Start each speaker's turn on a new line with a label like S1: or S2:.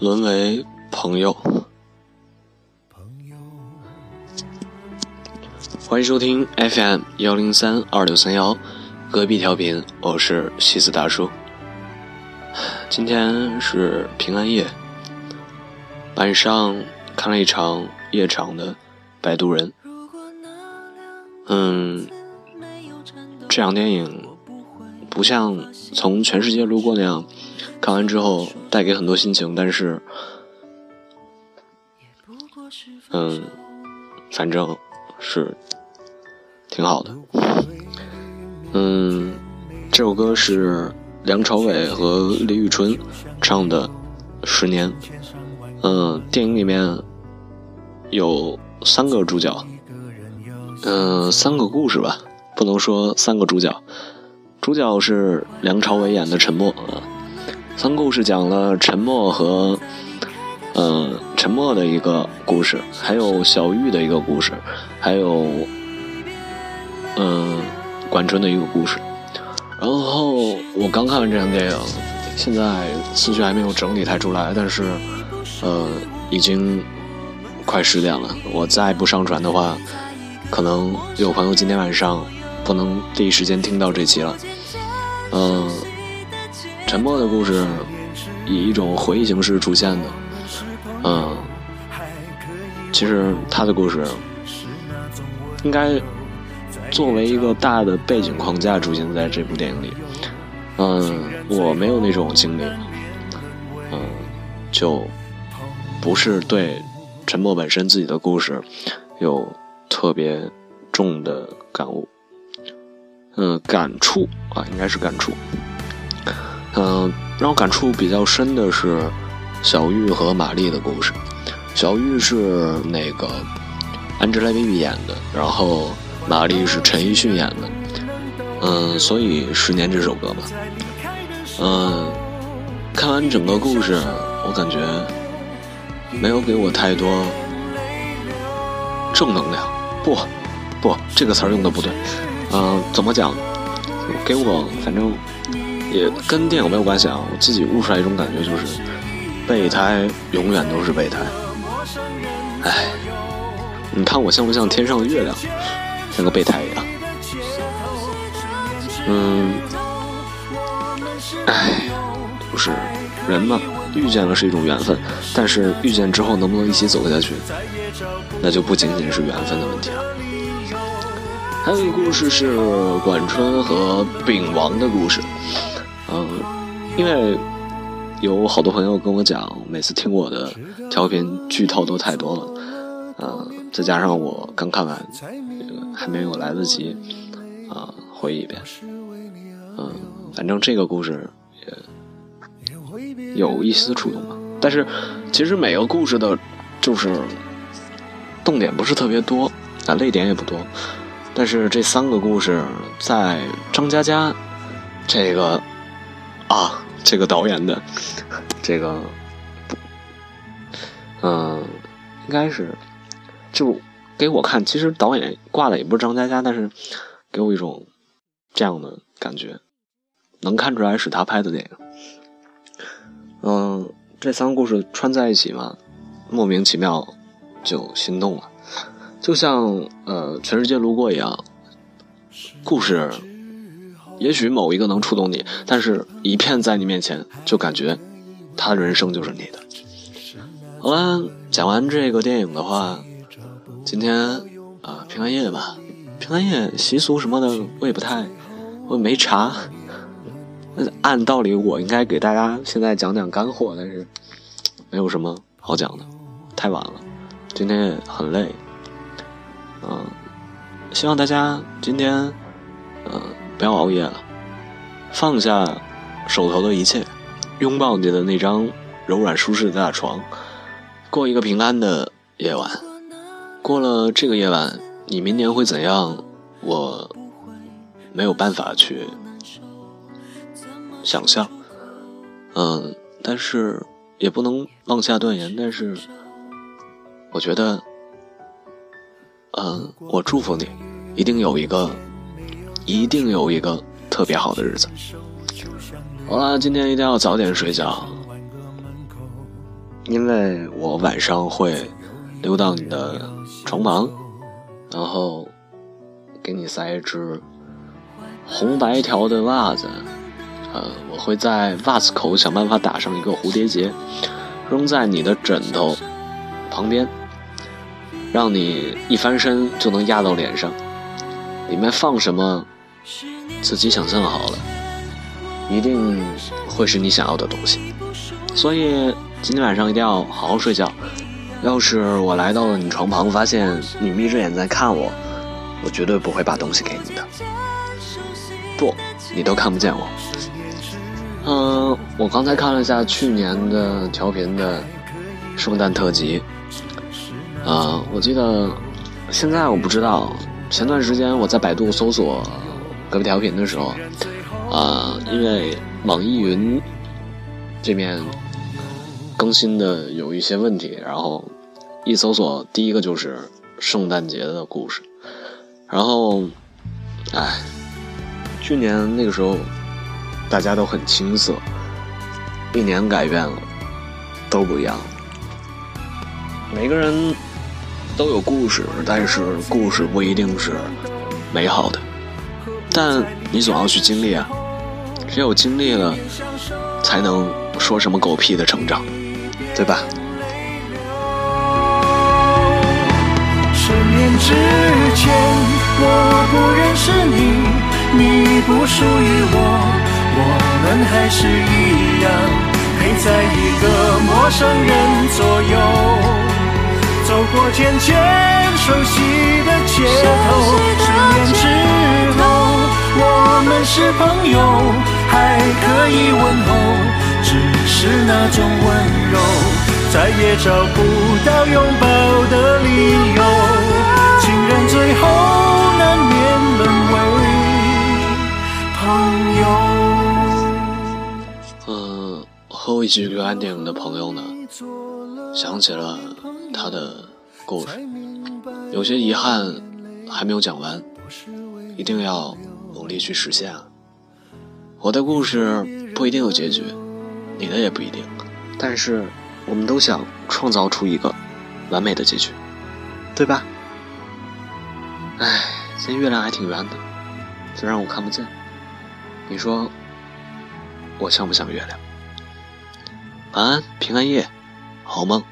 S1: 沦为
S2: 朋友。欢迎收听 FM 幺零三二六三幺，隔壁调频，我是西子大叔。今天是平安夜，晚上看了一场夜场的《摆渡人》。嗯，这场电影不像从全世界路过那样，看完之后带给很多心情，但是，嗯，反正是挺好的。嗯，这首歌是梁朝伟和李宇春唱的《十年》。嗯，电影里面有三个主角，嗯，三个故事吧，不能说三个主角。主角是梁朝伟演的陈默啊。三故事讲了沉默和，嗯，沉默的一个故事，还有小玉的一个故事，还有，嗯，管春的一个故事。然后我刚看完这场电影，现在思绪还没有整理太出来，但是，呃，已经快十点了。我再不上传的话，可能有朋友今天晚上不能第一时间听到这期了。嗯，沉默的故事以一种回忆形式出现的。嗯，其实他的故事应该作为一个大的背景框架出现在这部电影里。嗯，我没有那种经历。嗯，就不是对沉默本身自己的故事有特别重的感悟。嗯，感触啊，应该是感触。嗯，让我感触比较深的是小玉和玛丽的故事。小玉是那个 Angelababy 演的，然后玛丽是陈奕迅演的。嗯，所以《十年》这首歌吧，嗯，看完整个故事，我感觉没有给我太多正能量。不，不，这个词儿用的不对。嗯，怎么讲？给我反正也跟电影没有关系啊。我自己悟出来一种感觉，就是备胎永远都是备胎。哎，你看我像不像天上的月亮，像个备胎一样？嗯，哎，就是人嘛，遇见了是一种缘分，但是遇见之后能不能一起走下去，那就不仅仅是缘分的问题了。还有一个故事是管春和丙王的故事，嗯，因为有好多朋友跟我讲，每次听我的调频剧透都太多了，嗯，再加上我刚看完，还没有来得及啊回忆一遍，嗯，反正这个故事也有一丝触动吧，但是其实每个故事的，就是动点不是特别多，啊，泪点也不多。但是这三个故事在张嘉佳这个啊这个导演的这个嗯应该是就给我看，其实导演挂的也不是张嘉佳，但是给我一种这样的感觉，能看出来是他拍的电影。嗯，这三个故事串在一起嘛，莫名其妙就心动了。就像呃，全世界路过一样，故事也许某一个能触动你，但是一片在你面前，就感觉他的人生就是你的。好了，讲完这个电影的话，今天啊平安夜吧，平安夜习俗什么的我也不太，我也没查。按道理我应该给大家现在讲讲干货，但是没有什么好讲的，太晚了，今天也很累。嗯，希望大家今天，嗯，不要熬夜了，放下手头的一切，拥抱你的那张柔软舒适的大床，过一个平安的夜晚。过了这个夜晚，你明年会怎样？我没有办法去想象。嗯，但是也不能妄下断言。但是，我觉得，嗯，我祝福你，一定有一个，一定有一个特别好的日子。好了，今天一定要早点睡觉，因为我晚上会溜到你的床旁，然后给你塞一只红白条的袜子。呃，我会在袜子口想办法打上一个蝴蝶结，扔在你的枕头旁边，让你一翻身就能压到脸上。里面放什么，自己想象好了，一定会是你想要的东西。所以今天晚上一定要好好睡觉。要是我来到了你床旁，发现你眯着眼在看我，我绝对不会把东西给你的。不，你都看不见我。嗯，我刚才看了一下去年的调频的圣诞特辑，啊，我记得现在我不知道，前段时间我在百度搜索隔壁调频的时候，啊，因为网易云这面更新的有一些问题，然后一搜索第一个就是圣诞节的故事，然后，哎，去年那个时候。大家都很青涩，一年改变了，都不一样。每个人都有故事，但是故事不一定是美好的。但你总要去经历啊，只有经历了，才能说什么狗屁的成长，对吧？
S1: 十年之前，我不认识你，你不属于我。我们还是一样陪在一个陌生人左右，走过渐渐熟悉的街头。十年之后，我们是朋友，还可以问候，只是那种温柔，再也找不到拥抱的理由。情人最后难免沦为朋友。
S2: 嗯和我一起去看电影的朋友呢，想起了他的故事，有些遗憾还没有讲完，一定要努力去实现啊！我的故事不一定有结局，你的也不一定，但是我们都想创造出一个完美的结局，对吧？唉，今天月亮还挺圆的，虽然我看不见，你说我像不像月亮？晚安，平安夜，好梦。